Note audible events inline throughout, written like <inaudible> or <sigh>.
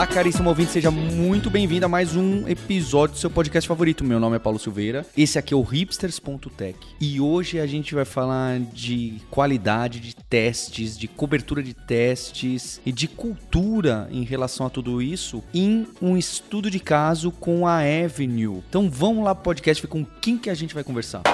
Olá, caríssimo ouvinte, seja muito bem-vindo a mais um episódio do seu podcast favorito. Meu nome é Paulo Silveira, esse aqui é o hipsters.tech e hoje a gente vai falar de qualidade de testes, de cobertura de testes e de cultura em relação a tudo isso em um estudo de caso com a Avenue. Então vamos lá pro podcast ver com quem que a gente vai conversar.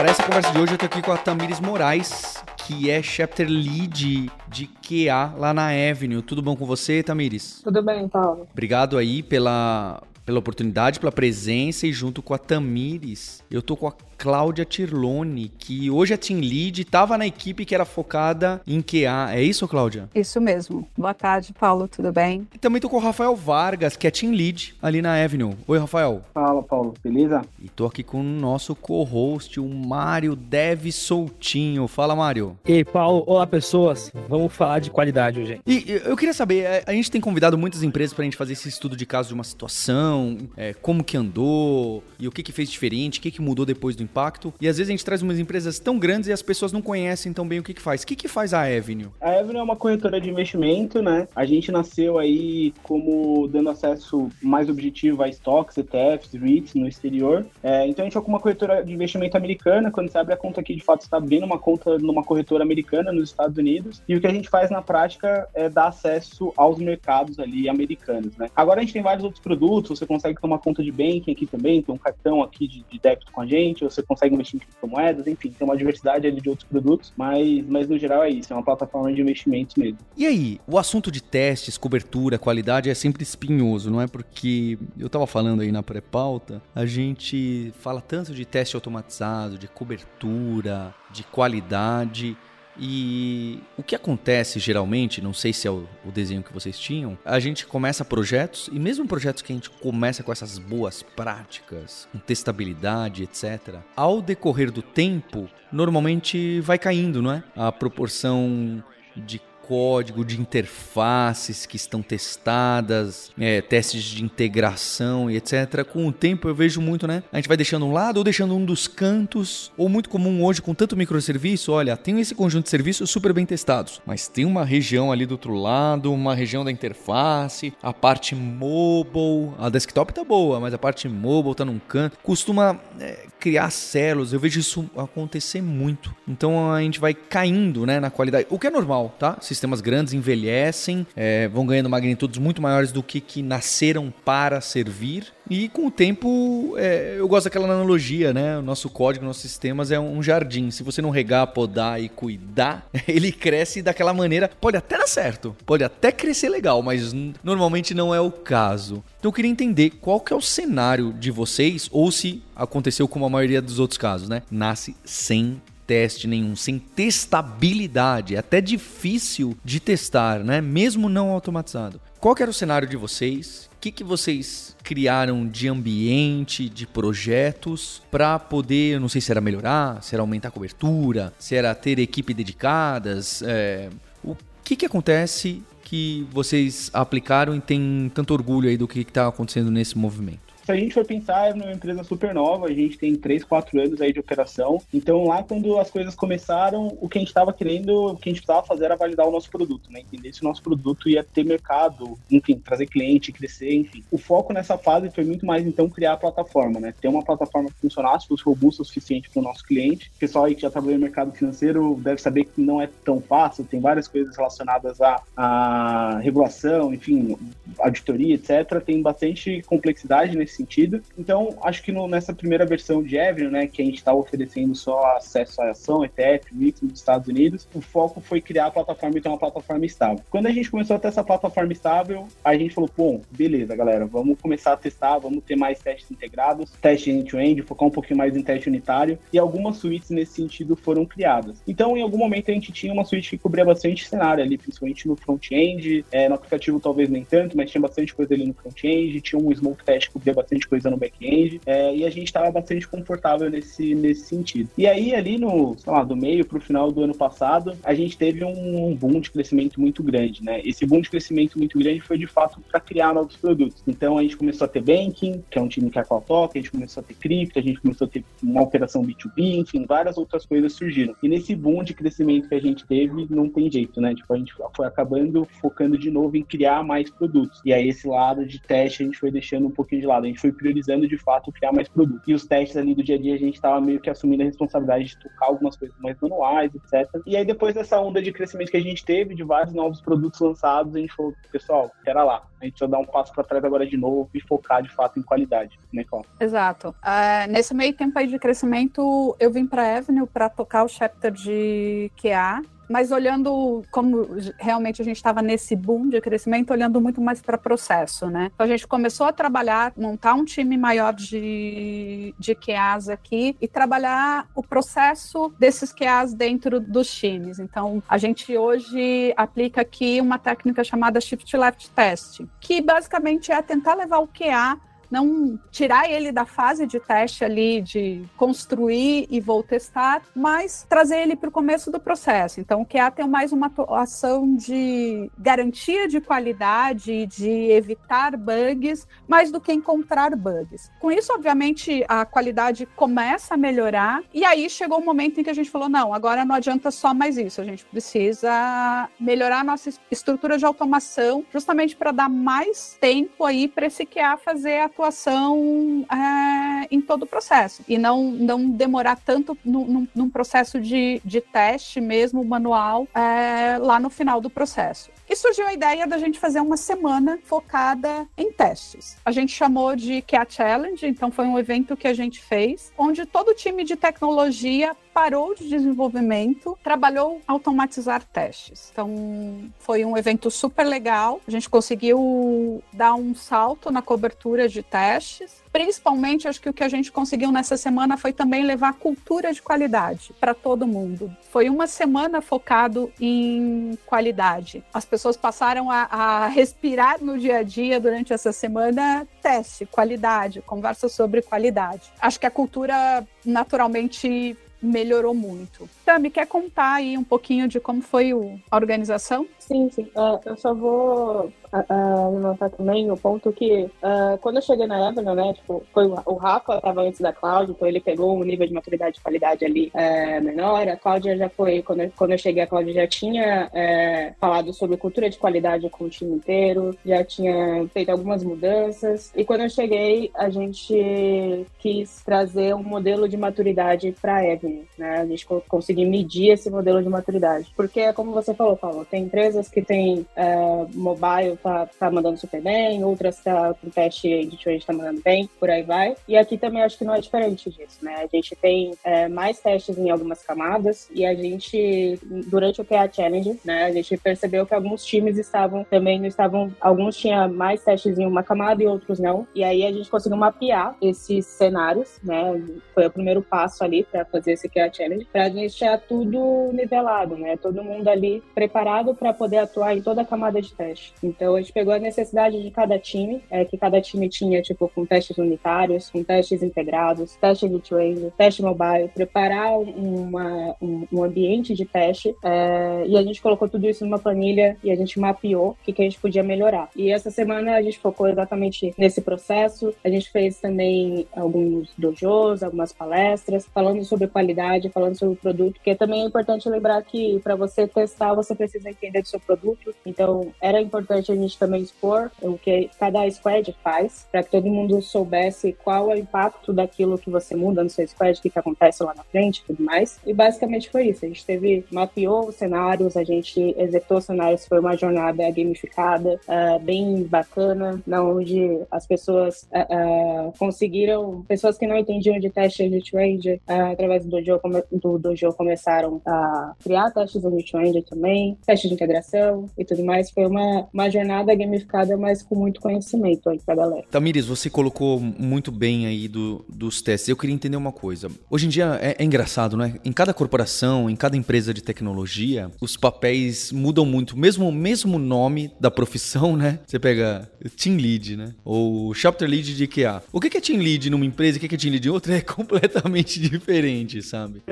Para essa conversa de hoje, eu tô aqui com a Tamires Moraes, que é chapter lead de QA lá na Avenue. Tudo bom com você, Tamires? Tudo bem, Paulo. Obrigado aí pela, pela oportunidade, pela presença e junto com a Tamires, eu tô com a Cláudia Tirlone, que hoje é team lead, estava na equipe que era focada em QA. É isso, Cláudia? Isso mesmo. Boa tarde, Paulo, tudo bem? E também tô com o Rafael Vargas, que é team lead ali na Avenue. Oi, Rafael. Fala, Paulo, beleza? E tô aqui com o nosso co-host, o Mário Dev Soltinho. Fala, Mário. Ei, Paulo. Olá, pessoas. Vamos falar de qualidade hoje. E eu queria saber, a gente tem convidado muitas empresas pra gente fazer esse estudo de caso de uma situação, é, como que andou, e o que que fez diferente, o que que mudou depois do impacto. E às vezes a gente traz umas empresas tão grandes e as pessoas não conhecem tão bem o que que faz. O que que faz a Avenue? A Avenue é uma corretora de investimento, né? A gente nasceu aí como dando acesso mais objetivo a estoques, ETFs, REITs no exterior. É, então a gente é uma corretora de investimento americana. Quando você abre a conta aqui, de fato, você está abrindo uma conta numa corretora americana nos Estados Unidos. E o que a gente faz na prática é dar acesso aos mercados ali americanos, né? Agora a gente tem vários outros produtos. Você consegue uma conta de banking aqui também, tem um cartão aqui de, de débito com a gente, você consegue investir em criptomoedas, enfim, tem uma diversidade ali de outros produtos, mas, mas no geral é isso, é uma plataforma de investimentos mesmo. E aí, o assunto de testes, cobertura, qualidade é sempre espinhoso, não é? Porque eu tava falando aí na pré-pauta, a gente fala tanto de teste automatizado, de cobertura, de qualidade. E o que acontece geralmente, não sei se é o, desenho que vocês tinham, a gente começa projetos, e mesmo projetos que a gente começa com essas boas práticas, com testabilidade, etc., ao decorrer do tempo, normalmente vai caindo, não é? A proporção de código, de interfaces que estão testadas, é, testes de integração e etc. Com o tempo eu vejo muito, né? A gente vai deixando um lado ou deixando um dos cantos, ou muito comum hoje com tanto microserviço, olha, tem esse conjunto de serviços super bem testados, mas tem uma região ali do outro lado, uma região da interface, a parte mobile, a desktop tá boa, mas a parte mobile tá num canto, costuma é, criar células, eu vejo isso acontecer muito. Então a gente vai caindo, né, na qualidade, o que é normal, tá? Sistemas grandes envelhecem, é, vão ganhando magnitudes muito maiores do que, que nasceram para servir. E com o tempo, é, eu gosto daquela analogia, né? O nosso código, nossos sistemas é um jardim. Se você não regar, podar e cuidar, <laughs> ele cresce daquela maneira. Pode até dar certo, pode até crescer legal, mas normalmente não é o caso. Então eu queria entender qual que é o cenário de vocês, ou se aconteceu como a maioria dos outros casos, né? Nasce sem teste nenhum, sem testabilidade. É até difícil de testar, né? Mesmo não automatizado. Qual era o cenário de vocês? O que, que vocês criaram de ambiente, de projetos para poder, não sei se era melhorar, se era aumentar a cobertura, se era ter equipe dedicadas, é... o que, que acontece que vocês aplicaram e tem tanto orgulho aí do que está acontecendo nesse movimento? Se a gente for pensar, é uma empresa super nova, a gente tem 3, 4 anos aí de operação. Então, lá quando as coisas começaram, o que a gente estava querendo, o que a gente precisava fazer era validar o nosso produto, né? Entender se o nosso produto ia ter mercado, enfim, trazer cliente, crescer, enfim. O foco nessa fase foi muito mais, então, criar a plataforma, né? Ter uma plataforma que funcionasse, fosse robusta o suficiente para o nosso cliente. O pessoal aí que já trabalhou no mercado financeiro deve saber que não é tão fácil, tem várias coisas relacionadas à, à regulação, enfim, auditoria, etc. Tem bastante complexidade nesse sentido. Então, acho que no, nessa primeira versão de Avenue, né, que a gente está oferecendo só acesso à ação, ETF, mix nos Estados Unidos, o foco foi criar a plataforma e ter uma plataforma estável. Quando a gente começou a ter essa plataforma estável, a gente falou, bom, beleza, galera, vamos começar a testar, vamos ter mais testes integrados, teste end-to-end, focar um pouquinho mais em teste unitário, e algumas suítes nesse sentido foram criadas. Então, em algum momento, a gente tinha uma suíte que cobria bastante cenário ali, principalmente no front-end, é, no aplicativo talvez nem tanto, mas tinha bastante coisa ali no front-end, tinha um smoke test que cobria bastante coisa no back-end, é, e a gente estava bastante confortável nesse, nesse sentido. E aí, ali no, sei lá, do meio para o final do ano passado, a gente teve um, um boom de crescimento muito grande, né? Esse boom de crescimento muito grande foi de fato para criar novos produtos. Então a gente começou a ter banking, que é um time que a qual toca, a gente começou a ter cripto, a gente começou a ter uma operação B2B, enfim, várias outras coisas surgiram. E nesse boom de crescimento que a gente teve, não tem jeito, né? Tipo, a gente foi acabando focando de novo em criar mais produtos. E aí esse lado de teste a gente foi deixando um pouquinho de lado, gente foi priorizando de fato criar mais produtos. E os testes ali do dia a dia a gente estava meio que assumindo a responsabilidade de tocar algumas coisas mais manuais, etc. E aí depois dessa onda de crescimento que a gente teve, de vários novos produtos lançados, a gente falou, pessoal, pera lá, a gente precisa dar um passo para trás agora de novo e focar de fato em qualidade, né, Cláudio? Exato. Uh, nesse meio tempo aí de crescimento, eu vim para Avenue para tocar o chapter de QA mas olhando como realmente a gente estava nesse boom de crescimento, olhando muito mais para processo, né? Então a gente começou a trabalhar, montar um time maior de, de QAs aqui e trabalhar o processo desses QAs dentro dos times. Então a gente hoje aplica aqui uma técnica chamada Shift Left Test, que basicamente é tentar levar o QA não tirar ele da fase de teste ali, de construir e vou testar, mas trazer ele para o começo do processo. Então, o QA tem mais uma atuação de garantia de qualidade, de evitar bugs, mais do que encontrar bugs. Com isso, obviamente, a qualidade começa a melhorar, e aí chegou o um momento em que a gente falou: não, agora não adianta só mais isso, a gente precisa melhorar a nossa estrutura de automação, justamente para dar mais tempo aí para esse QA fazer a atuação é, em todo o processo e não, não demorar tanto num, num processo de, de teste mesmo manual é, lá no final do processo. E surgiu a ideia da gente fazer uma semana focada em testes. A gente chamou de QA Challenge, então foi um evento que a gente fez, onde todo o time de tecnologia parou de desenvolvimento, trabalhou automatizar testes. Então, foi um evento super legal. A gente conseguiu dar um salto na cobertura de testes. Principalmente, acho que o que a gente conseguiu nessa semana foi também levar cultura de qualidade para todo mundo. Foi uma semana focado em qualidade. As pessoas passaram a, a respirar no dia a dia durante essa semana teste, qualidade, conversa sobre qualidade. Acho que a cultura naturalmente melhorou muito. Tami, quer contar aí um pouquinho de como foi a organização? Sim, sim. Uh, eu só vou uh, levantar também o ponto que uh, quando eu cheguei na Avenue, né, tipo, foi o, o Rafa estava antes da Cláudia, então ele pegou um nível de maturidade e qualidade ali é, menor. A Cláudia já foi, quando eu, quando eu cheguei, a Cláudia já tinha é, falado sobre cultura de qualidade com o time inteiro, já tinha feito algumas mudanças. E quando eu cheguei, a gente quis trazer um modelo de maturidade para Avenue, né? A gente conseguir medir esse modelo de maturidade. Porque, como você falou, Paulo, tem empresas que têm é, mobile tá, tá mandando super bem, outras tá com teste de trade tá mandando bem, por aí vai. E aqui também acho que não é diferente disso, né? A gente tem é, mais testes em algumas camadas e a gente, durante o PA Challenge, né, a gente percebeu que alguns times estavam também não estavam, alguns tinham mais testes em uma camada e outros não. E aí a gente conseguiu mapear esses cenários, né? Foi o primeiro passo ali para fazer esse PA Challenge, para deixar tudo nivelado, né? Todo mundo ali preparado para poder atuar em toda a camada de teste. Então, a gente pegou a necessidade de cada time, é, que cada time tinha, tipo, com testes unitários, com testes integrados, teste de training, teste mobile, preparar uma, um, um ambiente de teste. É, e a gente colocou tudo isso numa planilha e a gente mapeou o que, que a gente podia melhorar. E essa semana a gente focou exatamente nesse processo. A gente fez também alguns dojos, algumas palestras, falando sobre qualidade, falando sobre o produto, que também é importante lembrar que para você testar, você precisa entender do seu produto. Então, era importante a gente também expor o que cada squad faz, para que todo mundo soubesse qual é o impacto daquilo que você muda no seu squad, o que, que acontece lá na frente e tudo mais. E basicamente foi isso. A gente teve, mapeou os cenários, a gente executou cenários, foi uma jornada gamificada, uh, bem bacana, na onde as pessoas uh, uh, conseguiram, pessoas que não entendiam de teste de trade, através do dojo, do dojo começaram a criar testes de trade também, testes de integração e tudo mais. Foi uma, uma jornada jornada gamificada, mas com muito conhecimento aí pra galera. Tamires, você colocou muito bem aí do, dos testes. Eu queria entender uma coisa. Hoje em dia é, é engraçado, né? Em cada corporação, em cada empresa de tecnologia, os papéis mudam muito. Mesmo o mesmo nome da profissão, né? Você pega Team Lead, né? Ou Chapter Lead de IKEA. O que é Team Lead numa empresa e o que é Team Lead em outra <laughs> é completamente diferente, sabe?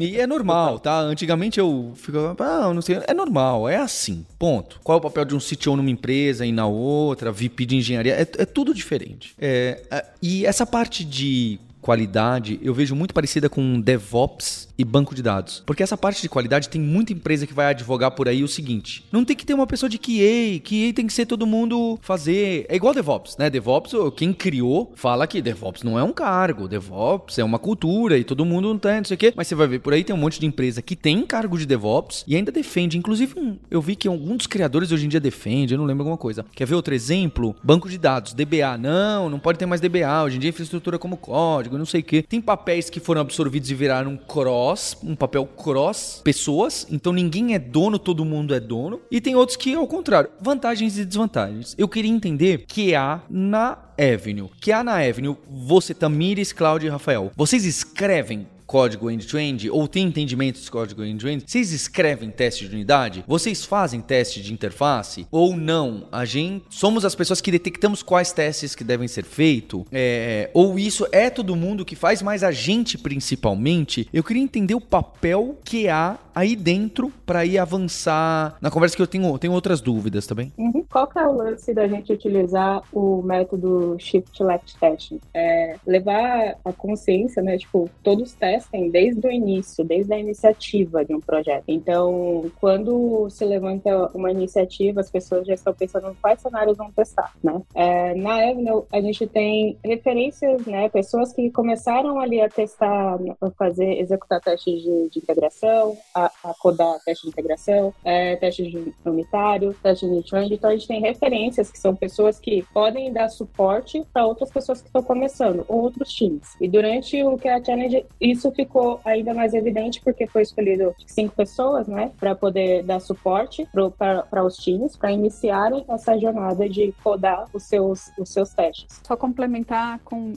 E é normal, tá? Antigamente eu ficava, ah, não sei, é normal, é assim, ponto. Qual é o papel de um CTO numa empresa e na outra, VP de engenharia, é, é tudo diferente. É, e essa parte de qualidade eu vejo muito parecida com DevOps e banco de dados. Porque essa parte de qualidade tem muita empresa que vai advogar por aí o seguinte: não tem que ter uma pessoa de QA, QA tem que ser todo mundo fazer. É igual DevOps, né? DevOps, quem criou fala que DevOps não é um cargo, DevOps é uma cultura e todo mundo não tem, não sei o quê. Mas você vai ver por aí tem um monte de empresa que tem cargo de DevOps e ainda defende. Inclusive, um, eu vi que algum dos criadores hoje em dia defende, eu não lembro alguma coisa. Quer ver outro exemplo? Banco de dados, DBA. Não, não pode ter mais DBA. Hoje em dia, infraestrutura como código, não sei o quê. Tem papéis que foram absorvidos e viraram cross um papel cross pessoas, então ninguém é dono, todo mundo é dono. E tem outros que é o contrário, vantagens e desvantagens. Eu queria entender que há na Avenue, que há na Avenue, você, Tamires, Cláudio e Rafael, vocês escrevem código end-to-end ou tem entendimento de código end-to-end, vocês escrevem teste de unidade? Vocês fazem teste de interface? Ou não? A gente somos as pessoas que detectamos quais testes que devem ser feitos? É, ou isso é todo mundo que faz, mas a gente principalmente? Eu queria entender o papel que há aí dentro para ir avançar na conversa que eu tenho, tenho outras dúvidas também. Tá uhum. Qual que é o lance da gente utilizar o método Shift Left Testing? É levar a consciência, né? Tipo, todos os testem desde o início, desde a iniciativa de um projeto. Então, quando se levanta uma iniciativa, as pessoas já estão pensando quais cenários vão testar, né? É, na Avenue, a gente tem referências, né? Pessoas que começaram ali a testar, a fazer, executar testes de, de integração, a a, codar teste de integração, é, teste de unitário, teste de trend. Então a gente tem referências que são pessoas que podem dar suporte para outras pessoas que estão começando, ou outros times. E durante o QA Challenge, isso ficou ainda mais evidente porque foi escolhido cinco pessoas, né, para poder dar suporte para os times, para iniciarem essa jornada de codar os seus, os seus testes. Só complementar com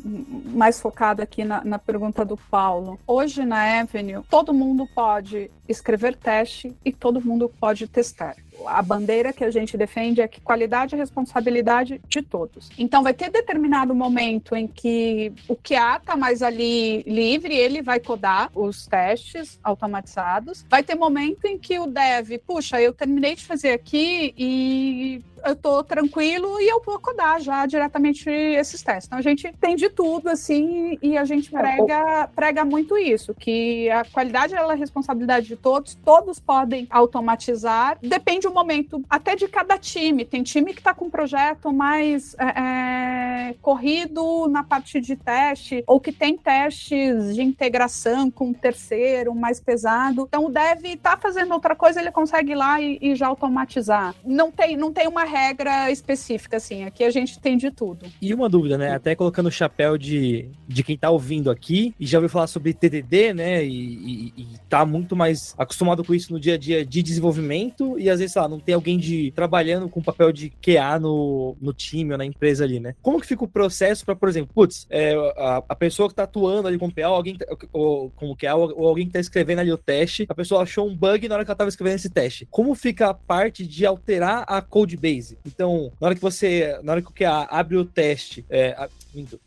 mais focado aqui na, na pergunta do Paulo. Hoje na Avenue, todo mundo pode escrever teste e todo mundo pode testar a bandeira que a gente defende é que qualidade e responsabilidade de todos. Então, vai ter determinado momento em que o QA está mais ali livre, ele vai codar os testes automatizados. Vai ter momento em que o dev, puxa, eu terminei de fazer aqui e eu tô tranquilo e eu vou codar já diretamente esses testes. Então a gente tem de tudo assim e a gente é, prega, prega muito isso, que a qualidade é a responsabilidade de todos, todos podem automatizar, depende o momento até de cada time. Tem time que está com um projeto mais é, é, corrido na parte de teste, ou que tem testes de integração com um terceiro, mais pesado. Então, o dev está fazendo outra coisa, ele consegue ir lá e, e, já automatizar. Não tem, não tem uma regra específica, assim. Aqui a gente tem de tudo. E uma dúvida, né? Até colocando o chapéu de, de quem está ouvindo aqui e já ouviu falar sobre TDD, né? E, e, e tá muito mais acostumado com isso no dia a dia de desenvolvimento e às vezes, sei lá, não tem alguém de trabalhando com papel de QA no, no time ou na empresa ali, né? Como que fica o processo para, por exemplo, putz, é, a, a, pessoa que tá atuando ali com o PA, alguém tá, ou, como QA, ou, ou, alguém que tá escrevendo ali o teste, a pessoa achou um bug na hora que ela tava escrevendo esse teste. Como fica a parte de alterar a code base? Então, na hora que você, na hora que o QA abre o teste, é, a,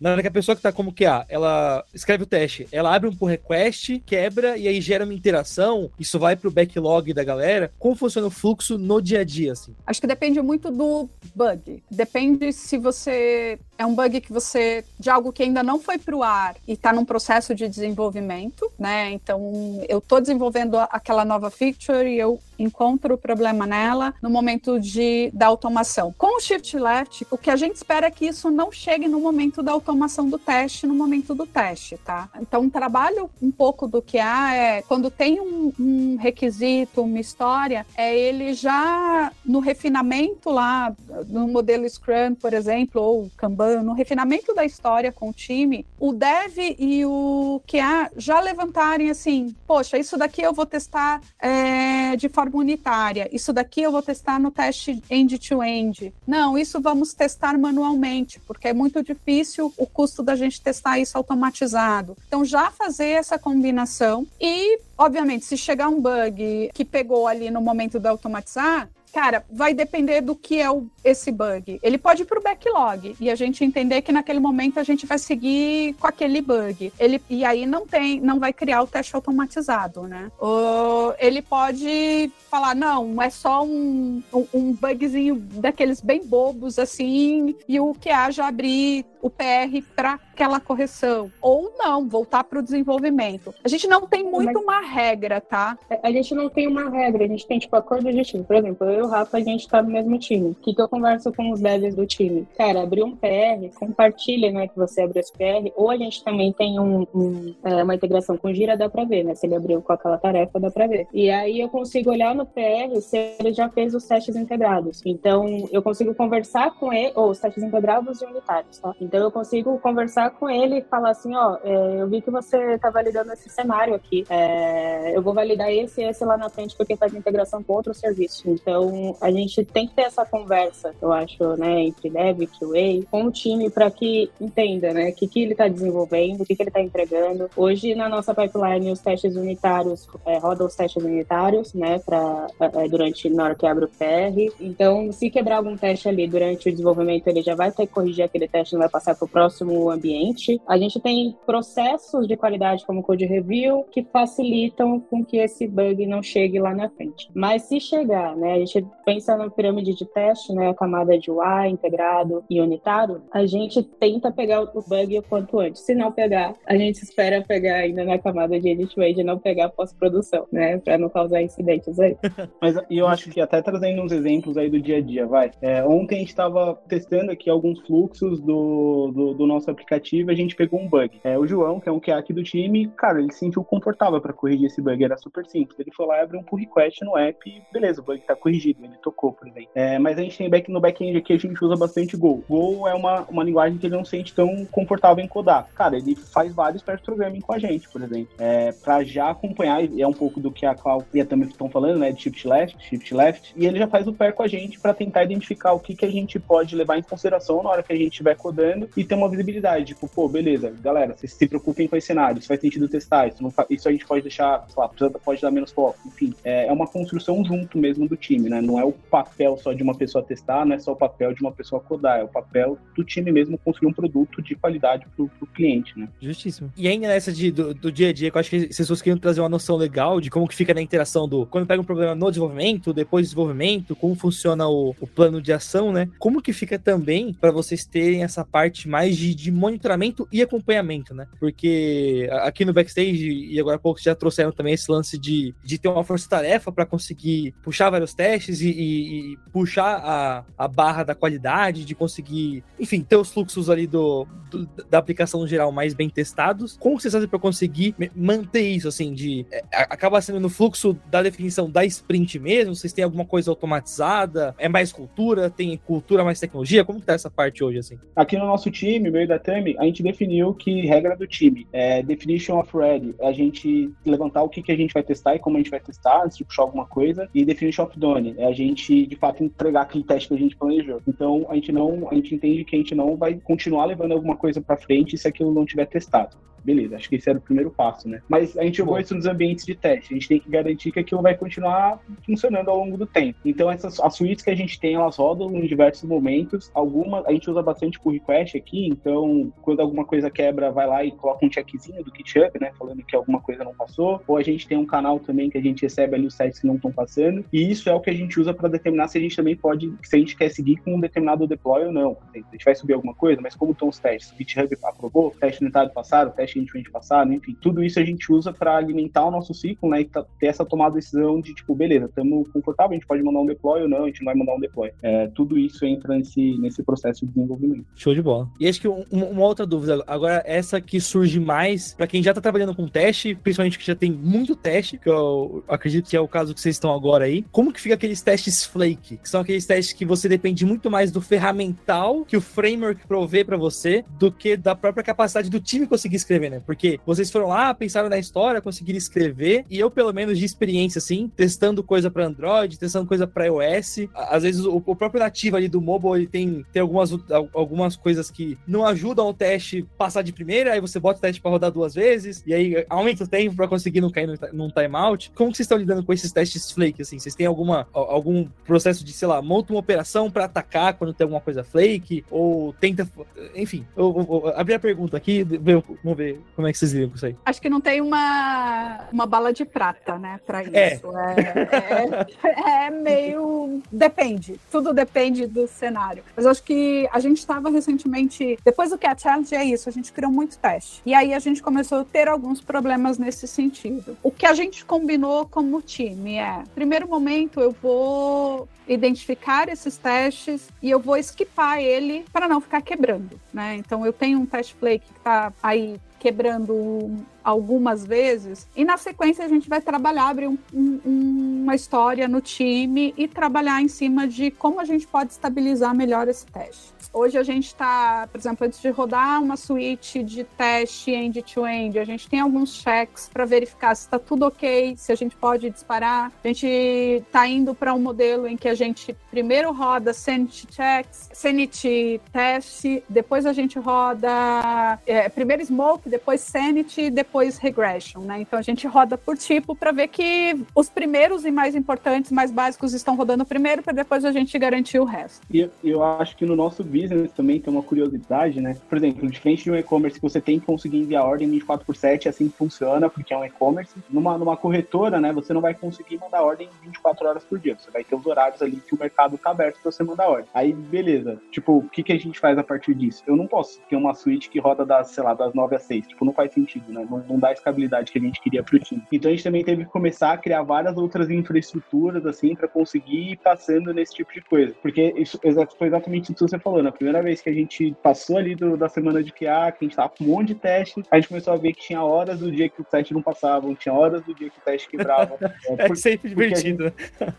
na hora que a pessoa que tá como QA, ela escreve o teste, ela abre um pull request, quebra e aí gera uma interação, isso vai pro backlog da galera. Como funciona o fluxo no dia a dia, assim? Acho que depende muito do bug. Depende se você é um bug que você de algo que ainda não foi para o ar e está num processo de desenvolvimento, né? Então eu estou desenvolvendo aquela nova feature e eu encontro o problema nela no momento de da automação. Com o shift left, o que a gente espera é que isso não chegue no momento da automação do teste, no momento do teste, tá? Então trabalho um pouco do que há é quando tem um, um requisito, uma história, é ele já no refinamento lá no modelo Scrum, por exemplo, ou Kanban no refinamento da história com o time, o dev e o QA já levantarem assim, poxa, isso daqui eu vou testar é, de forma forma unitária. Isso daqui eu vou testar no teste end-to-end. Não, isso vamos testar manualmente, porque é muito difícil o custo da gente testar isso automatizado. Então, já fazer essa combinação e, obviamente, se chegar um bug que pegou ali no momento de automatizar, cara, vai depender do que é o, esse bug. Ele pode ir para o backlog e a gente entender que naquele momento a gente vai seguir com aquele bug. Ele, e aí não tem, não vai criar o teste automatizado, né? Ou ele pode falar, não, é só um, um, um bugzinho daqueles bem bobos assim, e o QA já abrir o PR para aquela correção. Ou não, voltar para o desenvolvimento. A gente não tem muito Mas... uma regra, tá? A gente não tem uma regra, a gente tem, tipo, acordo de time. Por exemplo, eu e o Rafa, a gente tá no mesmo time. O que, que eu converso com os devs do time? Cara, abrir um PR, compartilha, né, que você abriu esse PR, ou a gente também tem um, um, é, uma integração com Gira, dá pra ver, né? Se ele abriu com aquela tarefa, dá pra ver. E aí eu consigo olhar no PR se ele já fez os testes integrados. Então, eu consigo conversar com ele, ou os testes integrados e unitários, tá? Então, eu consigo conversar com ele e falar assim, ó, é, eu vi que você tá validando esse cenário aqui. É, eu vou validar esse e esse lá na frente porque faz integração com outro serviço. Então, a gente tem que ter essa conversa, eu acho, né, entre dev e QA, com o time para que entenda, né, o que, que ele está desenvolvendo, o que, que ele está entregando. Hoje, na nossa pipeline, os testes unitários, é, rodam os testes unitários, né, pra, é, durante, na hora que abre o PR. Então, se quebrar algum teste ali durante o desenvolvimento, ele já vai ter que corrigir aquele teste, não vai passar para o próximo ambiente. A gente tem processos de qualidade como code review que facilitam com que esse bug não chegue lá na frente. Mas se chegar, né, a gente pensa na pirâmide de teste, né, a camada de UI integrado e unitário, a gente tenta pegar o bug o quanto antes. Se não pegar, a gente espera pegar ainda na camada de edit e não pegar pós-produção, né, para não causar incidentes aí. <laughs> Mas e eu acho que até trazendo uns exemplos aí do dia a dia, vai. É, ontem a gente estava testando aqui alguns fluxos do, do, do, nosso aplicativo, a gente pegou um bug. É, o João, que é um QA aqui do time, cara, ele se sentiu confortável para corrigir esse bug, era super simples. Ele foi lá e abriu um pull request no app e beleza, o bug tá corrigido, ele tocou, por exemplo. É, mas a gente tem back, no back-end aqui, a gente usa bastante Go. Go é uma, uma linguagem que ele não se sente tão confortável em codar. Cara, ele faz vários pair programming com a gente, por exemplo. É, para já acompanhar, e é um pouco do que a Cláudia e a Tami estão falando, né, de shift left, shift left, e ele já faz o pair com a gente para tentar identificar o que, que a gente pode levar em consideração na hora que a gente estiver codando e ter uma visibilidade, tipo, pô, beleza, galera, vocês se preocupem com esse cenário, isso faz sentido testar, isso, isso a gente pode deixar, sei lá, pode dar menos foco, enfim. É, é uma construção junto mesmo do time, né? Não é o papel só de uma pessoa testar, não é só o papel de uma pessoa codar, é o papel do time mesmo construir um produto de qualidade pro, pro cliente, né? Justíssimo. E ainda nessa de, do, do, dia a dia, que eu acho que vocês pessoas trazer uma noção legal de como que fica na interação do quando pega um problema no desenvolvimento, depois do desenvolvimento, como funciona o, o plano de ação, né? Como que fica também para vocês terem essa parte mais de, de monitoramento e acompanhamento, né? Porque aqui no backstage, e agora há pouco já trouxeram também esse lance de, de ter uma força-tarefa para conseguir puxar vários testes e, e, e puxar a, a barra da qualidade, de conseguir, enfim, ter os fluxos ali do, do da aplicação no geral mais bem testados. Como vocês fazem para conseguir manter isso, assim, de é, acaba sendo no fluxo da definição da sprint mesmo? Vocês têm alguma coisa automatizada? É mais cultura? Tem cultura mais tecnologia? Como que tá essa parte hoje, assim? Aqui no nosso time, meio da Tami, a gente definiu que regra do time é definition of ready, é a gente levantar o que, que a gente vai testar e como a gente vai testar antes de puxar alguma coisa, e definition of done, é a gente de fato entregar aquele teste que a gente planejou. Então a gente não, a gente entende que a gente não vai continuar levando alguma coisa para frente se aquilo não tiver testado. Beleza, acho que esse era o primeiro passo, né? Mas a gente jogou isso nos ambientes de teste. A gente tem que garantir que aquilo vai continuar funcionando ao longo do tempo. Então, essas as suítes que a gente tem, elas rodam em diversos momentos. Alguma, a gente usa bastante pull request aqui, então, quando alguma coisa quebra, vai lá e coloca um checkzinho do GitHub, né? Falando que alguma coisa não passou. Ou a gente tem um canal também que a gente recebe ali os sites que não estão passando. E isso é o que a gente usa para determinar se a gente também pode, se a gente quer seguir com um determinado deploy ou não. A gente vai subir alguma coisa, mas como estão os testes? O GitHub aprovou? O teste unidade passado? O teste end-to-end passado? Enfim, tudo isso a gente usa para alimentar o nosso ciclo, né? E ter essa tomada de decisão de, tipo, beleza, estamos confortável, a gente pode mandar um deploy ou não, a gente não vai mandar um deploy. É, tudo isso entra nesse, nesse processo de desenvolvimento. Show de bola. E acho que um, uma outra dúvida, agora essa que surge mais para quem já está trabalhando com teste, principalmente que já tem muito teste, que eu acredito que é o caso que vocês estão agora aí. Como que fica aqueles testes flake? Que são aqueles testes que você depende muito mais do ferramental que o framework provê para você do que da própria capacidade do time conseguir escrever escrever, né? Porque vocês foram lá, pensaram na história, conseguiram escrever, e eu, pelo menos de experiência, assim, testando coisa para Android, testando coisa para iOS, às vezes o, o, próprio nativo ali do mobile, ele tem, tem algumas, algumas coisas que não ajudam o teste passar de primeira, aí você bota o teste para rodar duas vezes, e aí aumenta o tempo para conseguir não cair num timeout. Como que vocês estão lidando com esses testes flake, assim? Vocês têm alguma, algum processo de, sei lá, monta uma operação para atacar quando tem alguma coisa flake, ou tenta, enfim, eu, eu, eu abri a pergunta aqui, vamos ver como é que vocês lidam com isso aí. Acho que não tem uma, uma bala de prata, né, para é. isso. É. É, é, meio. Depende. Tudo depende do cenário. Mas acho que a gente estava recentemente. Depois do Cat Challenge, é isso. A gente criou muito teste. E aí a gente começou a ter alguns problemas nesse sentido. O que a gente combinou como time é: primeiro momento, eu vou identificar esses testes e eu vou esquipar ele para não ficar quebrando, né? Então eu tenho um teste flake que está aí quebrando algumas vezes, e na sequência a gente vai trabalhar, abrir um, um, uma história no time e trabalhar em cima de como a gente pode estabilizar melhor esse teste. Hoje a gente está, por exemplo, antes de rodar uma suíte de teste end-to-end, -end, a gente tem alguns checks para verificar se está tudo ok, se a gente pode disparar. A gente está indo para um modelo em que a gente primeiro roda sanity checks, sanity test, depois a gente roda é, primeiro smoke, depois sanity, depois regression, né? Então a gente roda por tipo para ver que os primeiros e mais importantes, mais básicos estão rodando primeiro para depois a gente garantir o resto. E eu acho que no nosso business também tem uma curiosidade, né? Por exemplo, diferente de um e-commerce que você tem que conseguir enviar ordem 24 por 7, assim que funciona, porque é um e-commerce. Numa, numa corretora, né, você não vai conseguir mandar ordem 24 horas por dia. Você vai ter os horários ali que o mercado tá aberto para você mandar ordem. Aí, beleza. Tipo, o que, que a gente faz a partir disso? Eu não posso ter uma suíte que roda das, sei lá, das 9 às 6. Tipo, não faz sentido, né? Não, não dá a escabilidade que a gente queria para o time. Então a gente também teve que começar a criar várias outras infraestruturas assim para conseguir ir passando nesse tipo de coisa. Porque isso foi exatamente isso que você falou. Na primeira vez que a gente passou ali do, da semana de QA, que a gente tava com um monte de teste, a gente começou a ver que tinha horas do dia que o teste não passava, tinha horas do dia que o teste quebrava. <laughs> é, é sempre divertido.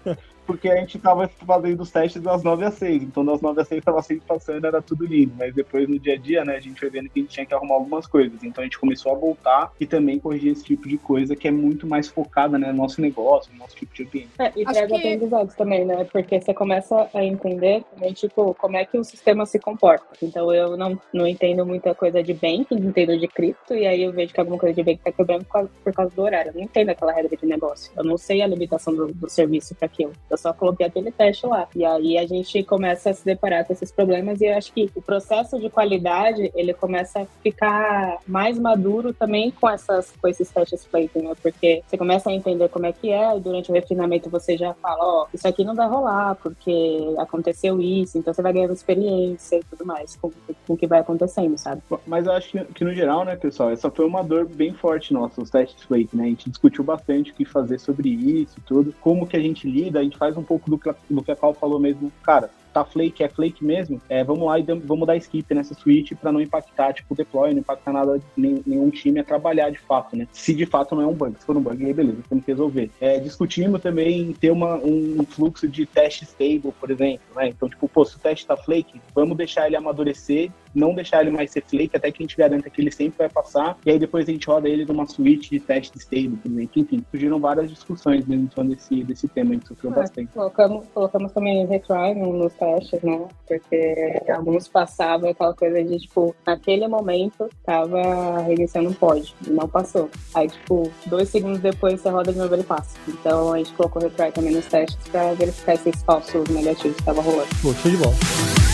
Gente porque a gente tava fazendo os testes das 9 às 6. Então, das 9 às 6 tava sempre passando, era tudo lindo. Mas depois, no dia a dia, né, a gente foi vendo que a gente tinha que arrumar algumas coisas. Então, a gente começou a voltar e também corrigir esse tipo de coisa que é muito mais focada, né, no nosso negócio, no nosso tipo de ambiente. É, e traz que... aprendizados também, né? Porque você começa a entender também, tipo, como é que o sistema se comporta. Então, eu não, não entendo muita coisa de banking, entendo de cripto, e aí eu vejo que alguma coisa de banking tá quebrando por causa do horário. Eu não entendo aquela regra de negócio. Eu não sei a limitação do, do serviço para aquilo. Eu só coloquei aquele teste lá. E aí a gente começa a se deparar com esses problemas e eu acho que o processo de qualidade, ele começa a ficar mais maduro também com, essas, com esses testes feitos, né? Porque você começa a entender como é que é e durante o refinamento você já fala, ó, oh, isso aqui não vai rolar porque aconteceu isso, então você vai ganhando experiência e tudo mais com, com o que vai acontecendo, sabe? Mas eu acho que, que no geral, né, pessoal, essa foi uma dor bem forte nossa, os testes fake, né? A gente discutiu bastante o que fazer sobre isso tudo, como que a gente lida, a gente faz um pouco do, do que a Cal falou mesmo, cara, tá flake, é flake mesmo, é, vamos lá e vamos dar skip nessa switch para não impactar, tipo, o deploy, não impactar nada, nem, nenhum time a trabalhar de fato, né? Se de fato não é um bug. Se for um bug, aí beleza, temos que resolver. É, discutimos também ter uma, um fluxo de teste stable, por exemplo, né? Então, tipo, pô, se o teste tá flake, vamos deixar ele amadurecer não deixar ele mais ser flake até que a gente garanta que ele sempre vai passar, e aí depois a gente roda ele numa suíte de teste stable, por exemplo. Enfim, surgiram várias discussões mesmo em desse, desse tema, a gente sofreu é, bastante. Colocamos, colocamos também retry nos testes, né? Porque alguns passavam aquela coisa de, tipo, naquele momento tava reiniciando um pod, e não passou. Aí, tipo, dois segundos depois você roda de novo ele passa. Então a gente colocou retry também nos testes pra verificar esses falsos negativos que estavam rolando. Pô, show de bola.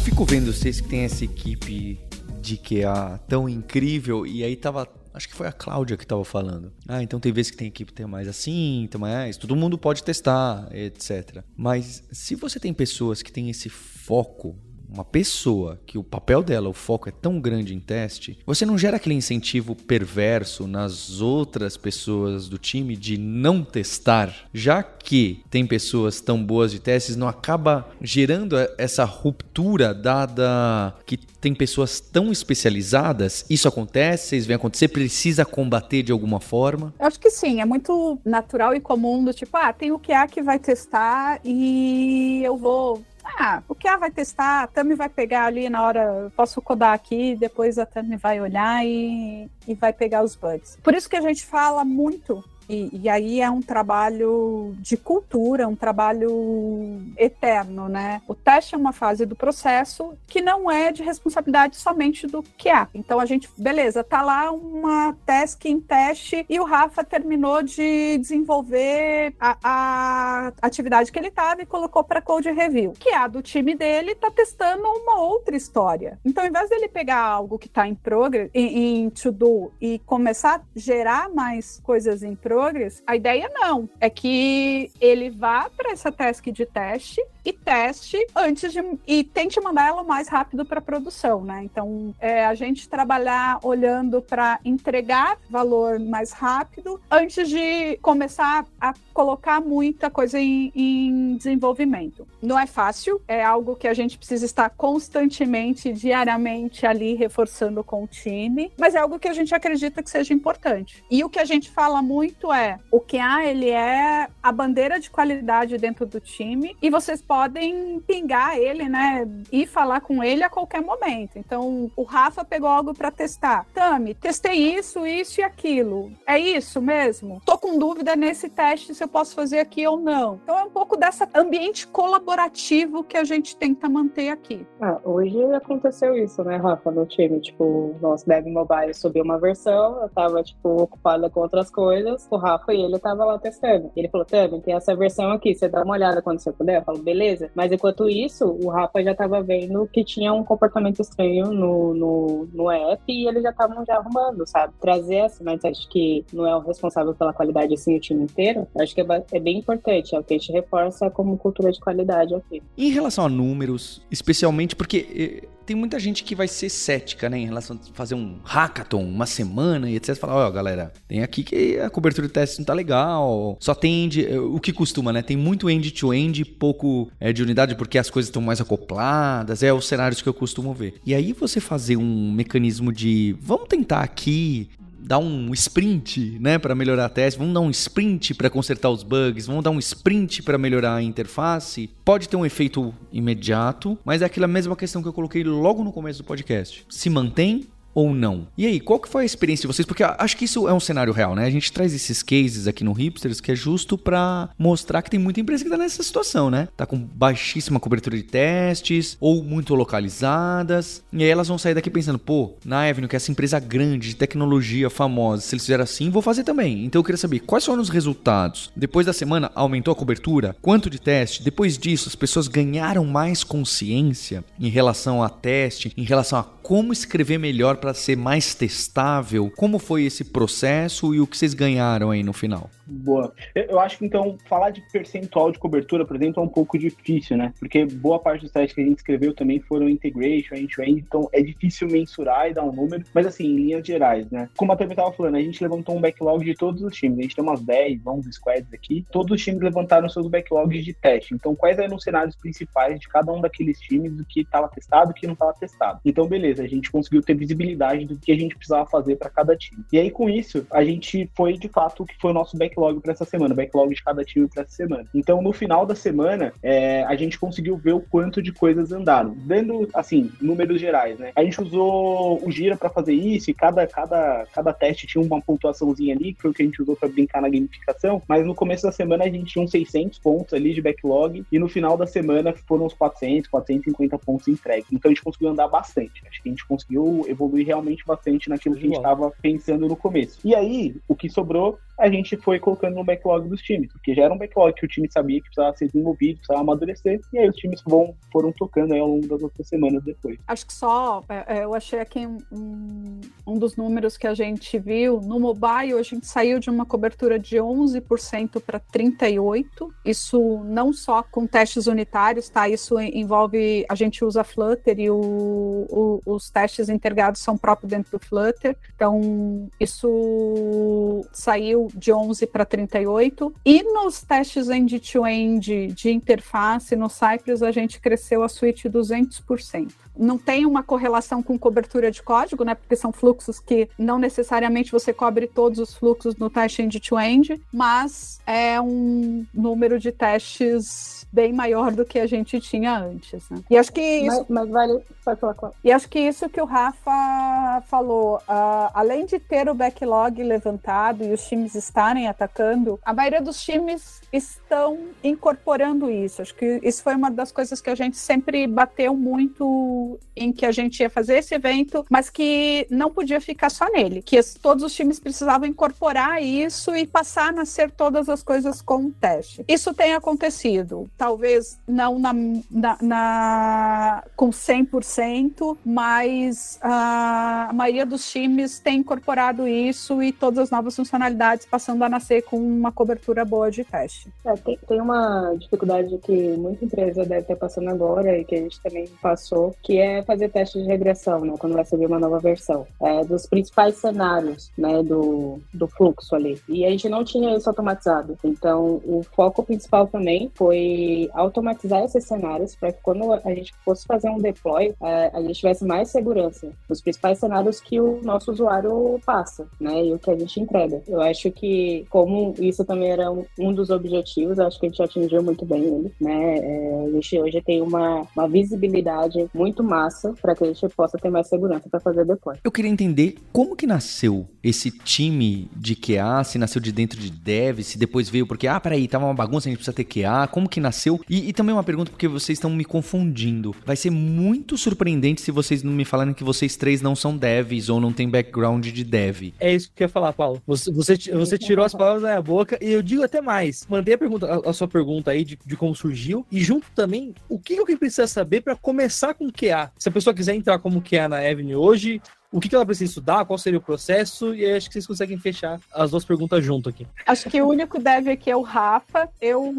Fico vendo vocês que tem essa equipe de QA tão incrível, e aí tava. Acho que foi a Cláudia que tava falando. Ah, então tem vezes que tem equipe que tem mais assim, tem mais. Todo mundo pode testar, etc. Mas se você tem pessoas que têm esse foco uma pessoa que o papel dela, o foco é tão grande em teste, você não gera aquele incentivo perverso nas outras pessoas do time de não testar, já que tem pessoas tão boas de testes, não acaba gerando essa ruptura dada que tem pessoas tão especializadas? Isso acontece? Vocês veem acontecer? Precisa combater de alguma forma? Eu acho que sim, é muito natural e comum do tipo, ah, tem o QA que vai testar e eu vou ah, o QA vai testar, a Tami vai pegar ali na hora, posso codar aqui, depois a Tami vai olhar e, e vai pegar os bugs. Por isso que a gente fala muito e, e, aí é um trabalho de cultura, um trabalho eterno, né? O teste é uma fase do processo que não é de responsabilidade somente do QA. Então a gente, beleza, tá lá uma task em teste e o Rafa terminou de desenvolver a, a atividade que ele estava e colocou para code review. O QA do time dele tá testando uma outra história. Então, ao invés dele pegar algo que está em progress, em, em to do e começar a gerar mais coisas em progress Progress, a ideia não. É que ele vá para essa task de teste e teste antes de e tente mandar ela o mais rápido para produção, né? Então, é, a gente trabalhar olhando para entregar valor mais rápido antes de começar a colocar muita coisa em, em, desenvolvimento. Não é fácil, é algo que a gente precisa estar constantemente, diariamente ali reforçando com o time, mas é algo que a gente acredita que seja importante. E o que a gente fala muito é o QA ele é a bandeira de qualidade dentro do time e vocês podem pingar ele, né, e falar com ele a qualquer momento. Então, o Rafa pegou algo para testar. Tami, testei isso, isso e aquilo. É isso mesmo? Tô com dúvida nesse teste se eu posso fazer aqui ou não. Então, é um pouco dessa ambiente colaborativo que a gente tenta manter aqui. Ah, hoje aconteceu isso, né, Rafa, no time. Tipo, nosso Dev Mobile subiu uma versão, eu tava, tipo, ocupada com outras coisas. O Rafa e ele tava lá testando. Ele falou, Tami, tem essa versão aqui, você dá uma olhada quando você puder? Eu falo, beleza. Mas enquanto isso, o Rafa já tava vendo que tinha um comportamento estranho no, no, no app e eles já estavam já arrumando, sabe? Trazer essa, mas acho que não é o responsável pela qualidade assim o time inteiro. Acho que é, é bem importante, é o que a gente reforça como cultura de qualidade aqui. Em relação a números, especialmente porque eh, tem muita gente que vai ser cética, né, em relação a fazer um hackathon, uma semana e etc. Falar, ó, galera, tem aqui que a cobertura de teste não tá legal, só tem end, o que costuma, né? Tem muito end-to-end, pouco é, de unidade porque as coisas estão mais acopladas, é os cenários que eu costumo ver. E aí você fazer um mecanismo de, vamos tentar aqui dar um sprint, né, para melhorar a teste, vamos dar um sprint para consertar os bugs, vamos dar um sprint para melhorar a interface. Pode ter um efeito imediato, mas é aquela mesma questão que eu coloquei logo no começo do podcast. Se mantém ou não. E aí, qual que foi a experiência de vocês? Porque acho que isso é um cenário real, né? A gente traz esses cases aqui no Hipsters que é justo para mostrar que tem muita empresa que tá nessa situação, né? Tá com baixíssima cobertura de testes ou muito localizadas. E aí elas vão sair daqui pensando, pô, na Avenue, que é essa empresa grande de tecnologia famosa, se eles fizeram assim, vou fazer também. Então eu queria saber quais foram os resultados. Depois da semana, aumentou a cobertura? Quanto de teste? Depois disso, as pessoas ganharam mais consciência em relação a teste, em relação a como escrever melhor para ser mais testável? Como foi esse processo e o que vocês ganharam aí no final? Boa. Eu acho que então falar de percentual de cobertura, por exemplo, é um pouco difícil, né? Porque boa parte dos testes que a gente escreveu também foram integration, end-to-end, então é difícil mensurar e dar um número, mas assim, em linhas gerais, né? Como a Tami estava falando, a gente levantou um backlog de todos os times, a gente tem umas 10, 11 squads aqui, todos os times levantaram seus backlogs de teste. Então, quais eram os cenários principais de cada um daqueles times, do que estava testado o que não estava testado. Então, beleza, a gente conseguiu ter visibilidade do que a gente precisava fazer para cada time. E aí, com isso, a gente foi de fato o que foi o nosso backlog para essa semana, backlog de cada time para essa semana. Então, no final da semana, é, a gente conseguiu ver o quanto de coisas andaram, dando, assim, números gerais, né? A gente usou o Gira para fazer isso e cada, cada, cada teste tinha uma pontuaçãozinha ali, que foi o que a gente usou para brincar na gamificação, mas no começo da semana a gente tinha uns 600 pontos ali de backlog e no final da semana foram uns 400, 450 pontos entregues. Então, a gente conseguiu andar bastante. Acho que a gente conseguiu evoluir realmente bastante naquilo que a gente estava pensando no começo. E aí, o que sobrou a gente foi colocando no backlog dos times, porque já era um backlog que o time sabia que precisava ser desenvolvido, precisava amadurecer, e aí os times vão, foram tocando ao longo das outras semanas depois. Acho que só, é, é, eu achei aqui um, um dos números que a gente viu, no mobile a gente saiu de uma cobertura de 11% para 38%, isso não só com testes unitários, tá? Isso envolve, a gente usa Flutter e o, o, os testes integrados são próprios dentro do Flutter, então isso saiu de 11 para 38, e nos testes end-to-end de interface, no Cypress, a gente cresceu a suíte 200% não tem uma correlação com cobertura de código, né? Porque são fluxos que não necessariamente você cobre todos os fluxos no teste end-to-end, mas é um número de testes bem maior do que a gente tinha antes, né? E acho que isso... Mas, mas vale... Pode falar, claro. E acho que isso que o Rafa falou, uh, além de ter o backlog levantado e os times estarem atacando, a maioria dos times estão incorporando isso. Acho que isso foi uma das coisas que a gente sempre bateu muito em que a gente ia fazer esse evento, mas que não podia ficar só nele, que todos os times precisavam incorporar isso e passar a nascer todas as coisas com o teste. Isso tem acontecido, talvez não na, na, na com 100%, mas a maioria dos times tem incorporado isso e todas as novas funcionalidades passando a nascer com uma cobertura boa de teste. É, tem, tem uma dificuldade que muita empresa deve estar passando agora e que a gente também passou, que é fazer teste de regressão, né, quando vai subir uma nova versão, é, dos principais cenários, né, do, do fluxo ali. E a gente não tinha isso automatizado. Então, o foco principal também foi automatizar esses cenários para que quando a gente fosse fazer um deploy, é, a gente tivesse mais segurança nos principais cenários que o nosso usuário passa, né, e o que a gente entrega. Eu acho que, como isso também era um, um dos objetivos, acho que a gente atingiu muito bem ele, né, é, a gente hoje tem uma, uma visibilidade muito massa para que a gente possa ter mais segurança para fazer depois. Eu queria entender como que nasceu esse time de QA, se nasceu de dentro de dev, se depois veio porque, ah, peraí, tava uma bagunça, a gente precisa ter QA, como que nasceu? E, e também uma pergunta porque vocês estão me confundindo. Vai ser muito surpreendente se vocês não me falarem que vocês três não são devs ou não têm background de dev. É isso que eu ia falar, Paulo. Você, você, você <laughs> tirou as palavras da minha boca e eu digo até mais. Mandei a, pergunta, a, a sua pergunta aí de, de, como surgiu e junto também o que alguém precisa saber para começar com QA. Se a pessoa quiser entrar como QA na Avenue hoje, o que, que ela precisa estudar, qual seria o processo, e acho que vocês conseguem fechar as duas perguntas junto aqui. Acho que o único dev aqui é o Rafa. Eu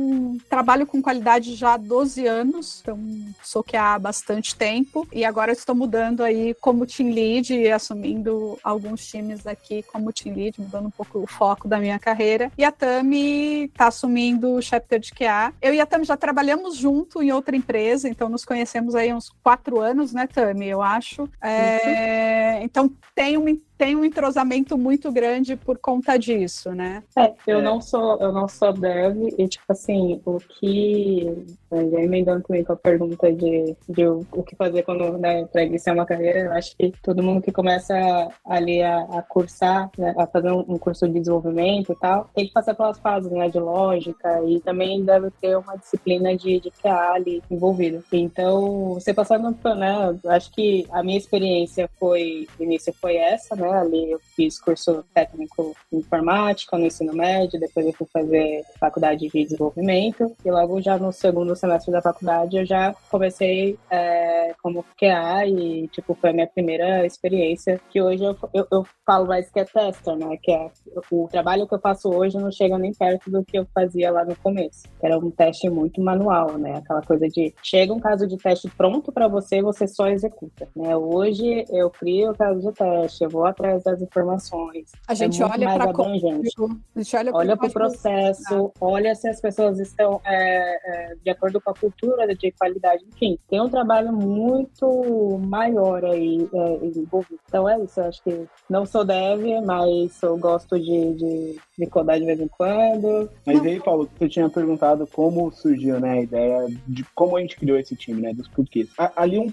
trabalho com qualidade já há 12 anos, então sou que há bastante tempo, e agora estou mudando aí como team lead e assumindo alguns times aqui como team lead, mudando um pouco o foco da minha carreira. E a Tami está assumindo o chapter de QA. Eu e a Tami já trabalhamos junto em outra empresa, então nos conhecemos aí uns quatro anos, né, Tami? Eu acho. É então tem um, tem um entrosamento muito grande por conta disso, né? É, eu é. não sou, eu não sou dev e tipo assim, o que já emendando também com a pergunta de, de o, o que fazer quando né, para iniciar uma carreira, eu acho que todo mundo que começa ali a, a cursar, né, a fazer um, um, curso de desenvolvimento e tal, tem que passar pelas fases né, de lógica e também deve ter uma disciplina de, de QA ali envolvida. Então, você passando, né, acho que a minha experiência foi início foi essa, né? Ali eu fiz curso técnico em informática no ensino médio, depois eu fui fazer faculdade de desenvolvimento e logo já no segundo semestre da faculdade eu já comecei é, como QA e tipo foi a minha primeira experiência que hoje eu, eu, eu falo mais que é tester, né? Que é o trabalho que eu faço hoje não chega nem perto do que eu fazia lá no começo. Era um teste muito manual, né? Aquela coisa de chega um caso de teste pronto para você, você só executa. Né? Hoje eu crio caso de teste, eu vou atrás das informações. A gente é olha para a gente olha, olha para o processo, olha se as pessoas estão é, é, de acordo com a cultura de qualidade, enfim, tem um trabalho muito maior aí é, envolvido. Então é isso, eu acho que não sou dev, mas eu gosto de, de, de codar de vez em quando. Mas aí, Paulo, você tinha perguntado como surgiu né, a ideia de como a gente criou esse time, né, dos porquês. Ali um,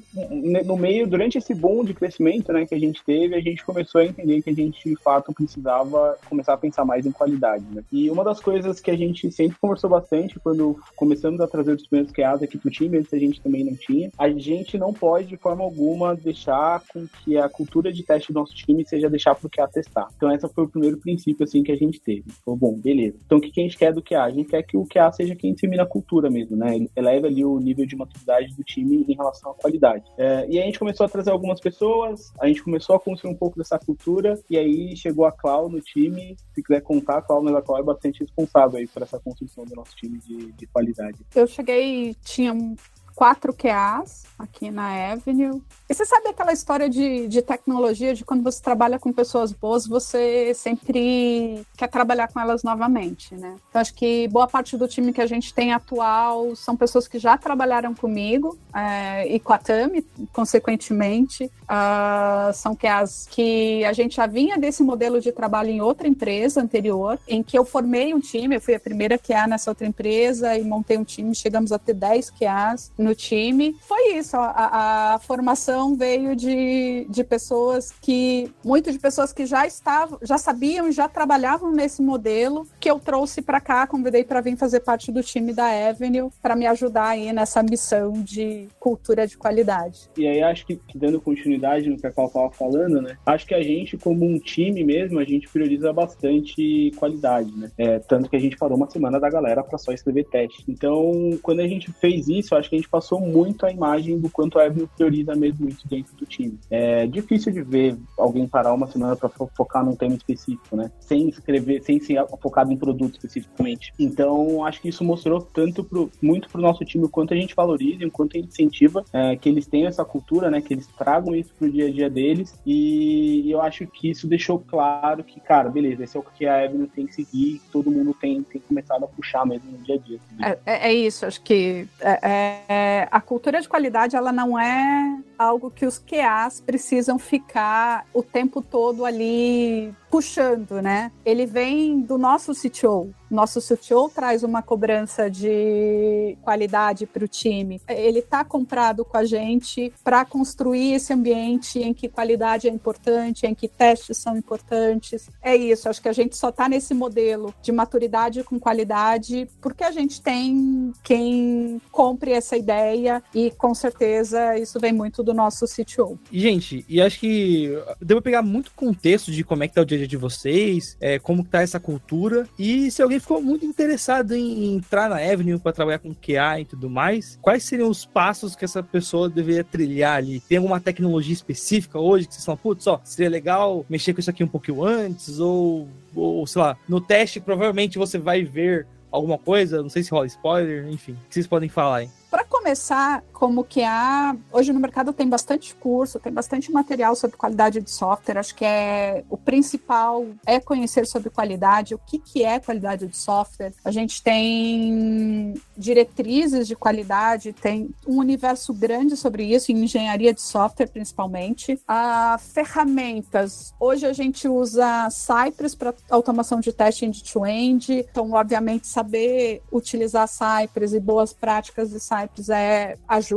no meio, durante esse boom de crescimento né, que a gente teve, a gente começou a entender que a gente, de fato, precisava começar a pensar mais em qualidade, né? E uma das coisas que a gente sempre conversou bastante quando começamos a trazer os primeiros QAs aqui pro time, antes a gente também não tinha, a gente não pode, de forma alguma, deixar com que a cultura de teste do nosso time seja deixar pro QA testar. Então, esse foi o primeiro princípio, assim, que a gente teve. Falou, bom, beleza. Então, o que a gente quer do QA? A gente quer que o QA seja quem dissemina a cultura mesmo, né? Ele eleva ali o nível de maturidade do time em relação à qualidade. É, e aí a gente começou a trazer algumas pessoas, a gente começou a construir um pouco dessa cultura, e aí chegou a Clau no time. Se quiser contar, a Clau, mas a Clau é bastante responsável aí por essa construção do nosso time de, de qualidade. Eu cheguei, tinha quatro QAs aqui na Avenue. E você sabe aquela história de, de tecnologia, de quando você trabalha com pessoas boas, você sempre quer trabalhar com elas novamente, né? Então, acho que boa parte do time que a gente tem atual são pessoas que já trabalharam comigo é, e com a Tami, consequentemente. Uh, são QAs que a gente já vinha desse modelo de trabalho em outra empresa anterior, em que eu formei um time, eu fui a primeira QA nessa outra empresa e montei um time, chegamos a ter 10 QAs no time. Foi isso, a, a formação veio de, de pessoas que, muito de pessoas que já estavam, já sabiam, já trabalhavam nesse modelo, que eu trouxe para cá, convidei para vir fazer parte do time da Avenue, para me ajudar aí nessa missão de cultura de qualidade. E aí acho que, dando continuidade no que a Cal estava falando, né? Acho que a gente, como um time mesmo, a gente prioriza bastante qualidade, né? É, tanto que a gente parou uma semana da galera para só escrever teste. Então, quando a gente fez isso, acho que a gente passou muito a imagem do quanto a Avenue prioriza mesmo isso dentro do time. É difícil de ver alguém parar uma semana para focar num tema específico, né? Sem escrever, sem ser focado em produto especificamente. Então, acho que isso mostrou tanto pro, muito pro nosso time o quanto a gente valoriza, o quanto a gente incentiva é, que eles tenham essa cultura, né? Que eles tragam isso pro dia a dia deles. E eu acho que isso deixou claro que, cara, beleza, esse é o que a Avenue tem que seguir, todo mundo tem, tem começado a puxar mesmo no dia a dia. É, é, é, isso, acho que é, é, a cultura de qualidade ela não é algo que os QAs precisam ficar o tempo todo ali puxando, né? Ele vem do nosso CTO. Nosso CTO traz uma cobrança de qualidade para o time. Ele está comprado com a gente para construir esse ambiente em que qualidade é importante, em que testes são importantes. É isso. Acho que a gente só está nesse modelo de maturidade com qualidade porque a gente tem quem compre essa ideia e com certeza isso vem muito do nosso CTO. Gente, e acho que devo pegar muito contexto de como é que tá o dia a dia de vocês, é, como tá essa cultura. E se alguém ficou muito interessado em entrar na Avenue para trabalhar com QA e tudo mais, quais seriam os passos que essa pessoa deveria trilhar ali? Tem alguma tecnologia específica hoje que vocês falam, putz, ó, seria legal mexer com isso aqui um pouquinho antes? Ou, ou sei lá, no teste provavelmente você vai ver alguma coisa, não sei se rola spoiler, enfim, o que vocês podem falar aí? Para começar, como que há hoje no mercado tem bastante curso, tem bastante material sobre qualidade de software. Acho que é o principal é conhecer sobre qualidade, o que que é qualidade de software. A gente tem diretrizes de qualidade, tem um universo grande sobre isso em engenharia de software principalmente. A ferramentas. Hoje a gente usa Cypress para automação de teste end-to-end. Então, obviamente, saber utilizar Cypress e boas práticas de Cypress é ajuda.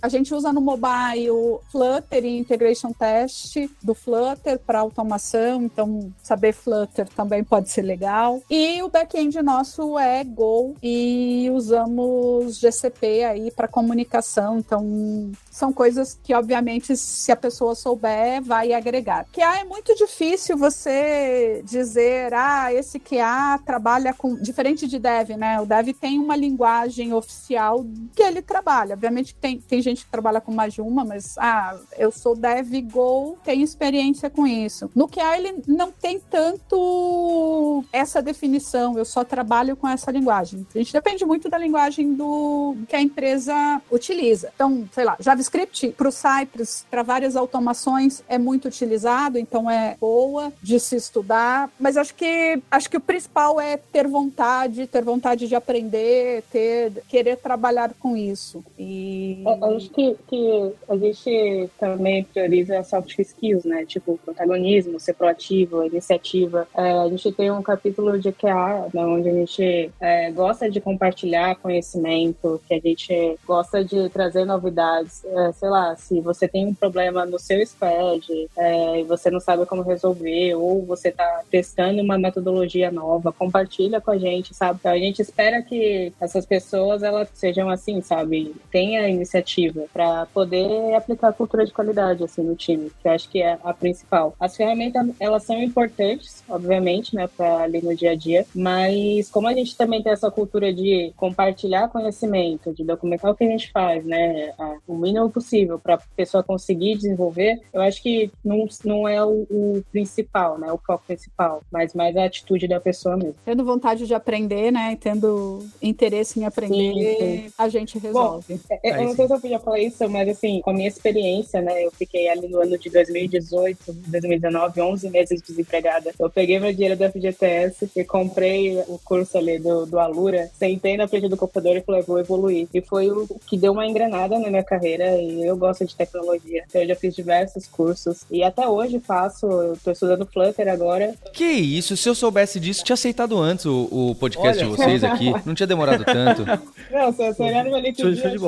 A gente usa no mobile Flutter e Integration Test do Flutter para automação, então saber Flutter também pode ser legal. E o back-end nosso é Go e usamos GCP aí para comunicação, então são coisas que, obviamente, se a pessoa souber, vai agregar. QA é muito difícil você dizer, ah, esse QA trabalha com. Diferente de Dev, né? O Dev tem uma linguagem oficial que ele trabalha. Obviamente tem, tem gente que trabalha com mais de uma, mas, ah, eu sou Dev Go, tenho experiência com isso. No QA, ele não tem tanto essa definição, eu só trabalho com essa linguagem. A gente depende muito da linguagem do que a empresa utiliza. Então, sei lá, JavaScript para o Cypress, para várias automações, é muito utilizado, então é boa de se estudar. Mas acho que acho que o principal é ter vontade, ter vontade de aprender, ter querer trabalhar com isso. E É, acho que, que a gente também prioriza soft skills, né? Tipo, protagonismo, ser proativo, iniciativa. É, a gente tem um capítulo de QA, né, onde a gente é, gosta de compartilhar conhecimento, que a gente gosta de trazer novidades. É, sei lá, se você tem um problema no seu squad é, e você não sabe como resolver, ou você está testando uma metodologia nova, compartilha com a gente, sabe? Então, a gente espera que essas pessoas elas sejam assim, sabe? Tenha iniciativa para poder aplicar a cultura de qualidade assim no time, que eu acho que é a principal. As ferramentas elas são importantes, obviamente, né, para ali no dia a dia, mas como a gente também tem essa cultura de compartilhar conhecimento, de documentar o que a gente faz, né, o mínimo possível para a pessoa conseguir desenvolver, eu acho que não, não é o, o principal, né, o foco principal, mas mais a atitude da pessoa mesmo. Tendo vontade de aprender, né, e tendo interesse em aprender, sim, sim. a gente resolve. Bom, é, eu, eu não sei se eu podia falar isso, mas assim, com a minha experiência, né, eu fiquei ali no ano de 2018, 2019, 11 meses desempregada. Eu peguei meu dinheiro da FGTS e comprei o curso ali do, do Alura, sentei na frente do computador e falei, vou evoluir. E foi o que deu uma engrenada na minha carreira e eu gosto de tecnologia. Então eu já fiz diversos cursos e até hoje faço, eu tô estudando Flutter agora. Que isso, se eu soubesse disso, tinha aceitado antes o, o podcast Olha. de vocês aqui. <laughs> Não tinha demorado tanto. Não, se você olhar no meu LinkedIn, de cheio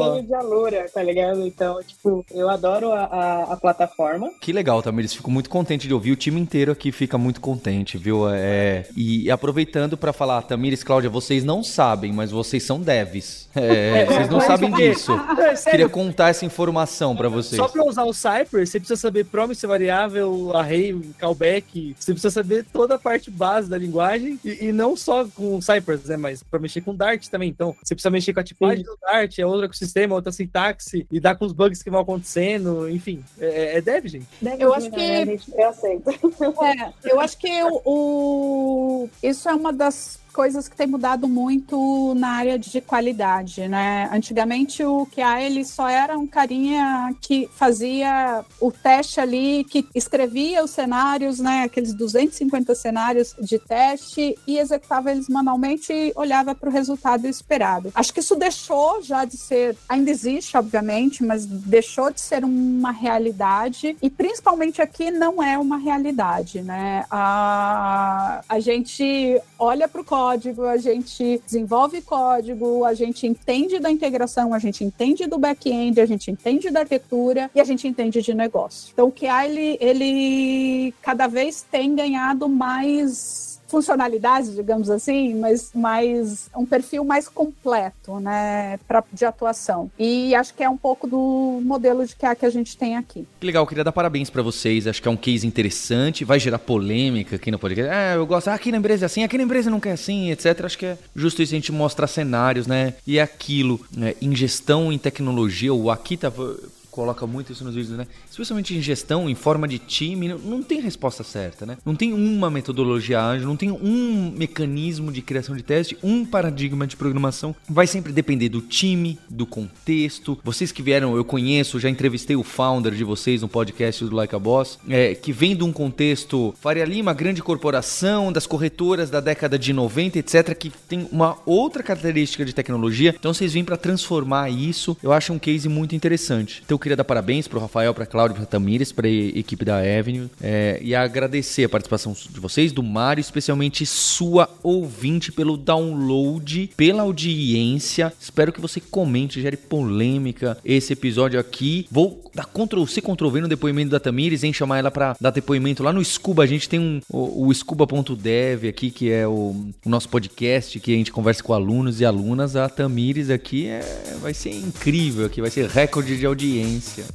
Alura, tá ligado? Então, tipo, eu adoro a, a, a plataforma. Que legal, Tamires. Fico muito contente de ouvir. O time inteiro aqui fica muito contente, viu? É, e, aproveitando para falar, Tamires, Cláudia, vocês não sabem, mas vocês são devs. É, <laughs> vocês não sabem disso. <laughs> É, Queria contar essa informação para vocês. Só para usar o Cypress, você precisa saber promise variável, array, callback. Você precisa saber toda a parte base da linguagem e, e não só com o Cypress, né? Mas para mexer com Dart também. Então, você precisa mexer com a tipagem do Dart, é outro ecossistema, outra sintaxe, lidar com os bugs que vão acontecendo, enfim. É, é dev, gente. Deve eu acho que. Né? Eu aceito. <laughs> É, eu acho que o, o... isso é uma das coisas que tem mudado muito na área de qualidade, né? Antigamente o QA ele só era um carinha que fazia o teste ali, que escrevia os cenários, né? Aqueles 250 cenários de teste e executava eles manualmente e olhava para o resultado esperado. Acho que isso deixou já de ser, ainda existe, obviamente, mas deixou de ser uma realidade e principalmente aqui não é uma realidade, né? A, a gente olha para o código, a gente desenvolve código, a gente entende da integração, a gente entende do back-end, a gente entende da arquitetura e a gente entende de negócio. Então, o QA, ele, ele cada vez tem ganhado mais funcionalidades, digamos assim, mas mais um perfil mais completo, né, pra, de atuação. E acho que é um pouco do modelo de QA que a gente tem aqui. Que legal, queria dar parabéns para vocês. Acho que é um case interessante, vai gerar polêmica aqui no podcast. Ah, eu gosto, ah, aqui na empresa é assim, aqui na empresa não quer assim, etc. Acho que é justo isso a gente mostrar cenários, né? E é aquilo, né? em gestão em tecnologia, o aqui tava coloca muito isso nos vídeos, né? Especialmente em gestão, em forma de time, não, tem resposta certa, né? Não tem uma metodologia ágil, não tem um mecanismo de criação de teste, um paradigma de programação. Vai sempre depender do time, do contexto. Vocês que vieram, eu conheço, já entrevistei o founder de vocês no podcast do Like a Boss, é, que vem de um contexto Faria Lima, grande corporação, das corretoras da década de 90, etc., que tem uma outra característica de tecnologia. Então vocês vêm para transformar isso. Eu acho um case muito interessante. Então queria dar parabéns para o Rafael, para a Cláudia, para Tamires, para a equipe da Avenue é, e agradecer a participação de vocês, do Mário, especialmente sua ouvinte pelo download, pela audiência. Espero que você comente, gere polêmica esse episódio aqui. Vou dar Ctrl C, Ctrl V no depoimento da Tamires, em chamar ela para dar depoimento lá no Scuba. A gente tem um, o, o Scuba.dev aqui, que é o, o, nosso podcast, que a gente conversa com alunos e alunas. A Tamires aqui é, vai ser incrível, aqui vai ser recorde de audiência.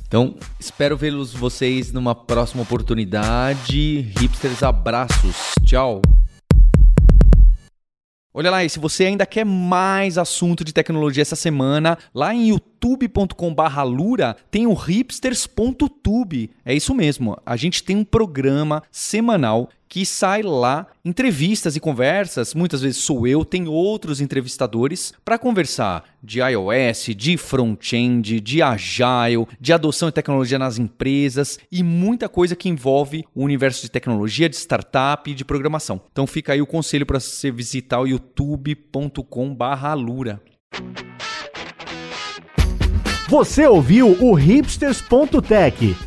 Então, espero vê-los vocês numa próxima oportunidade. Hipsters, abraços. Tchau. Olha lá, e se você ainda quer mais assunto de tecnologia essa semana, lá em youtube.com/lura tem o hipsters.tube. É isso mesmo. A gente tem um programa semanal que sai lá entrevistas e conversas. Muitas vezes sou eu, tem outros entrevistadores para conversar de iOS, de front-end, de agile, de adoção de tecnologia nas empresas e muita coisa que envolve o universo de tecnologia, de startup e de programação. Então fica aí o conselho para você visitar o youtube.com/lura. Você ouviu o hipsters.tech.